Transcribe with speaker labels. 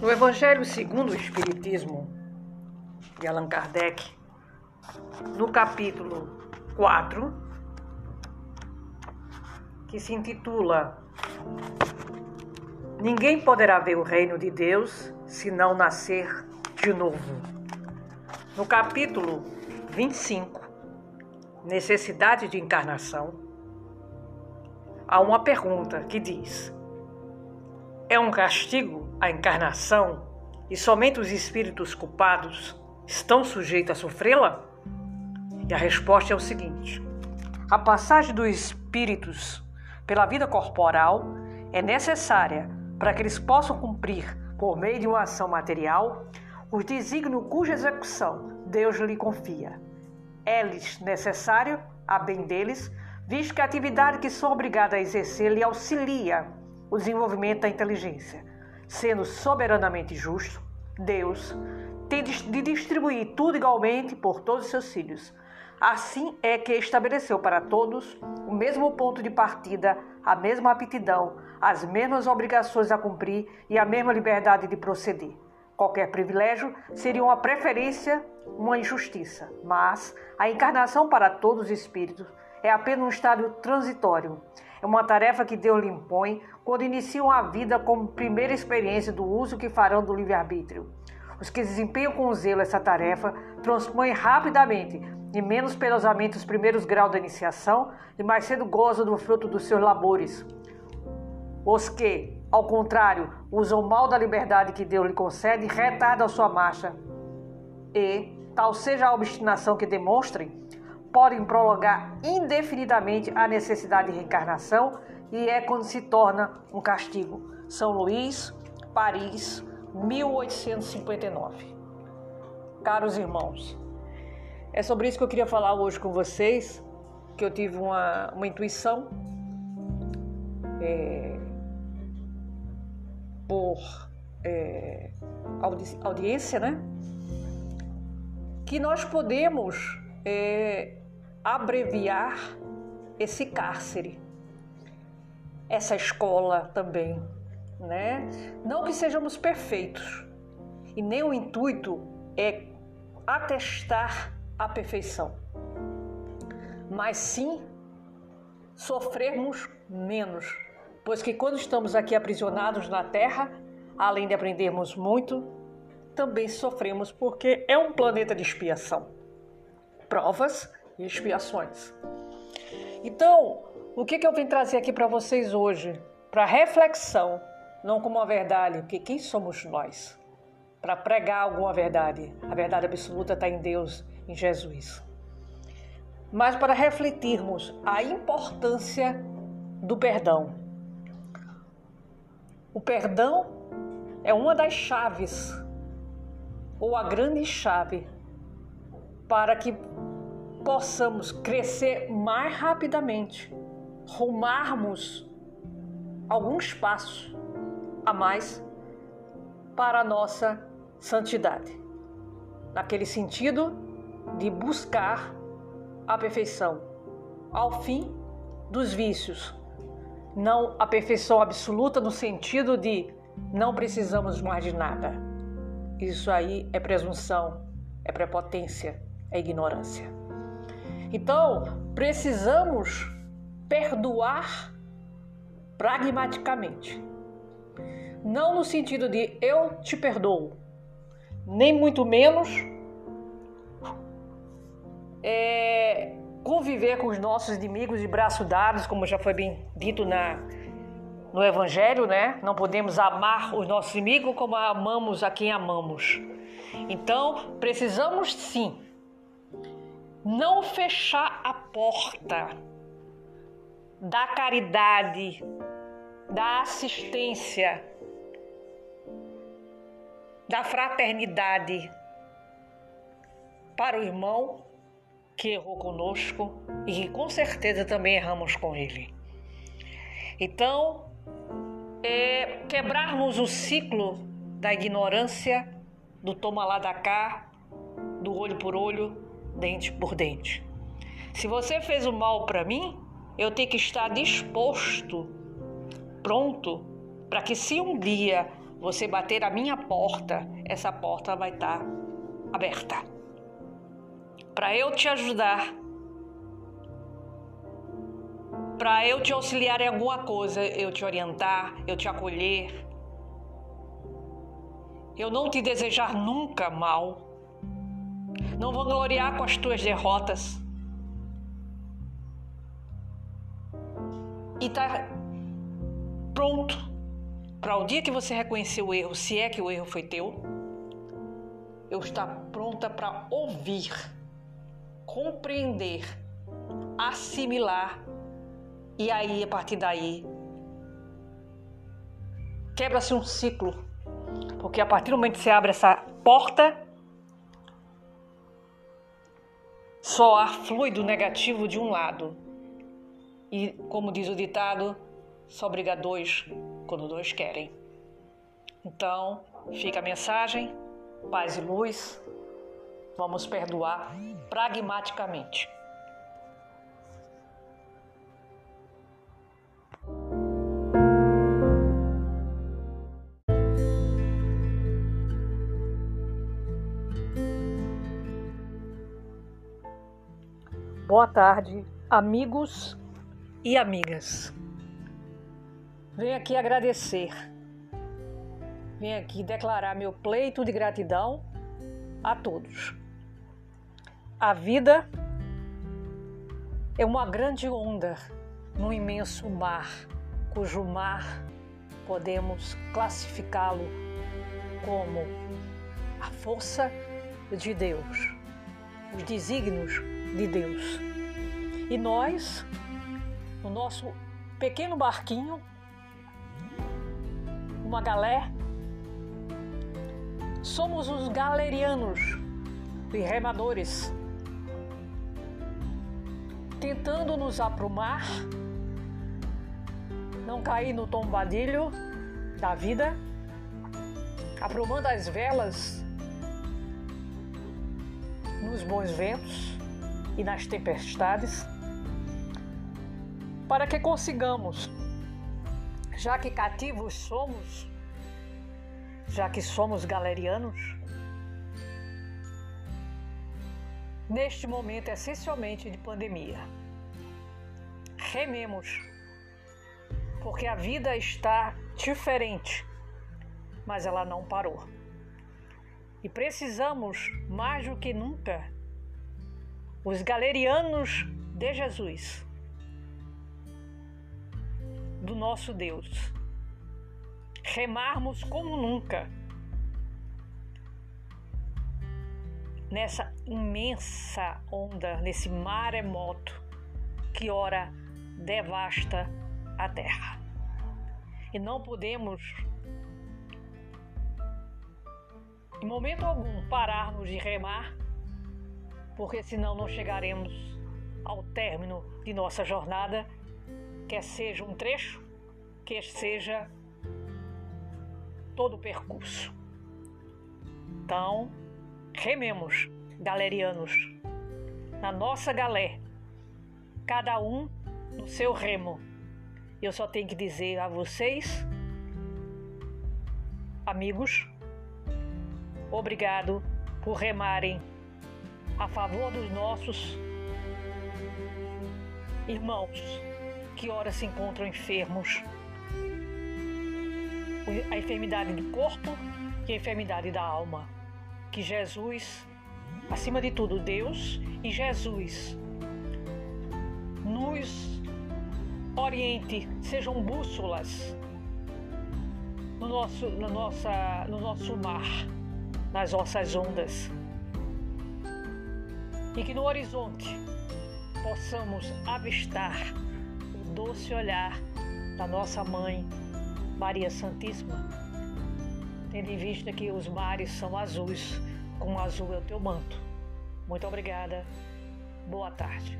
Speaker 1: No Evangelho segundo o Espiritismo de Allan Kardec, no capítulo 4, que se intitula Ninguém poderá ver o reino de Deus se não nascer de novo. No capítulo 25, Necessidade de encarnação, há uma pergunta que diz: É um castigo a encarnação e somente os espíritos culpados estão sujeitos a sofrê-la? E a resposta é o seguinte: a passagem dos espíritos pela vida corporal é necessária para que eles possam cumprir, por meio de uma ação material, os desígnios cuja execução Deus lhe confia. É-lhes necessário, a bem deles, visto que a atividade que são obrigados a exercer lhe auxilia o desenvolvimento da inteligência. Sendo soberanamente justo, Deus tem de distribuir tudo igualmente por todos os seus filhos. Assim é que estabeleceu para todos o mesmo ponto de partida, a mesma aptidão, as mesmas obrigações a cumprir e a mesma liberdade de proceder. Qualquer privilégio seria uma preferência, uma injustiça, mas a encarnação para todos os espíritos é apenas um estágio transitório. É uma tarefa que Deus lhe impõe quando iniciam a vida como primeira experiência do uso que farão do livre-arbítrio. Os que desempenham com zelo essa tarefa transpõem rapidamente e menos penosamente os primeiros graus da iniciação e mais cedo gozam do fruto dos seus labores. Os que, ao contrário, usam mal da liberdade que Deus lhe concede, retardam sua marcha e, tal seja a obstinação que demonstrem, podem prolongar indefinidamente a necessidade de reencarnação e é quando se torna um castigo. São Luís, Paris, 1859. Caros irmãos, é sobre isso que eu queria falar hoje com vocês, que eu tive uma, uma intuição é, por é, audi audiência, né? Que nós podemos é, abreviar esse cárcere, essa escola também, né? Não que sejamos perfeitos, e nem o intuito é atestar a perfeição, mas sim sofrermos menos, pois que quando estamos aqui aprisionados na terra, além de aprendermos muito, também sofremos porque é um planeta de expiação, provas e expiações. Então, o que, que eu vim trazer aqui para vocês hoje? Para reflexão, não como uma verdade, porque quem somos nós? Para pregar alguma verdade. A verdade absoluta está em Deus em Jesus. Mas para refletirmos a importância do perdão. O perdão é uma das chaves, ou a grande chave, para que possamos crescer mais rapidamente, rumarmos alguns passos a mais para a nossa santidade. Naquele sentido, de buscar a perfeição, ao fim dos vícios. Não a perfeição absoluta no sentido de não precisamos mais de nada. Isso aí é presunção, é prepotência, é ignorância. Então, precisamos perdoar pragmaticamente. Não no sentido de eu te perdoo, nem muito menos é, conviver com os nossos inimigos de braço dados, como já foi bem dito na, no Evangelho, né? Não podemos amar os nossos inimigos como amamos a quem amamos. Então, precisamos sim não fechar a porta da caridade, da assistência, da fraternidade para o irmão que errou conosco e que com certeza também erramos com ele. Então, é quebrarmos o ciclo da ignorância, do toma lá da cá, do olho por olho, dente por dente. Se você fez o mal para mim, eu tenho que estar disposto, pronto, para que se um dia você bater a minha porta, essa porta vai estar tá aberta. Para eu te ajudar, para eu te auxiliar em alguma coisa, eu te orientar, eu te acolher, eu não te desejar nunca mal, não vou gloriar com as tuas derrotas. E tá pronto para o dia que você reconhecer o erro, se é que o erro foi teu, eu estar pronta para ouvir, compreender, assimilar e aí a partir daí quebra-se um ciclo, porque a partir do momento que você abre essa porta só há fluido negativo de um lado. E como diz o ditado, só briga dois quando dois querem. Então, fica a mensagem, paz e luz. Vamos perdoar pragmaticamente. Boa tarde, amigos e amigas. Venho aqui agradecer. Venho aqui declarar meu pleito de gratidão a todos. A vida é uma grande onda num imenso mar, cujo mar podemos classificá-lo como a força de Deus, os desígnios de Deus. E nós, no nosso pequeno barquinho, uma galé. Somos os galerianos e remadores, tentando nos aprumar, não cair no tombadilho da vida, aprumando as velas nos bons ventos e nas tempestades, para que consigamos já que cativos somos, já que somos galerianos, neste momento essencialmente de pandemia. Rememos, porque a vida está diferente, mas ela não parou. E precisamos, mais do que nunca, os galerianos de Jesus do nosso Deus. Remarmos como nunca nessa imensa onda, nesse maremoto que ora devasta a terra. E não podemos, em momento algum, pararmos de remar, porque senão não chegaremos ao término de nossa jornada quer seja um trecho, quer seja todo o percurso. Então, rememos, galerianos, na nossa galé, cada um no seu remo. Eu só tenho que dizer a vocês, amigos, obrigado por remarem a favor dos nossos irmãos que ora se encontram enfermos. A enfermidade do corpo e a enfermidade da alma. Que Jesus, acima de tudo, Deus e Jesus, nos oriente, sejam bússolas no nosso, no nossa, no nosso mar, nas nossas ondas. E que no horizonte possamos avistar doce olhar da nossa mãe, Maria Santíssima, tendo em vista que os mares são azuis, como azul é o teu manto. Muito obrigada. Boa tarde.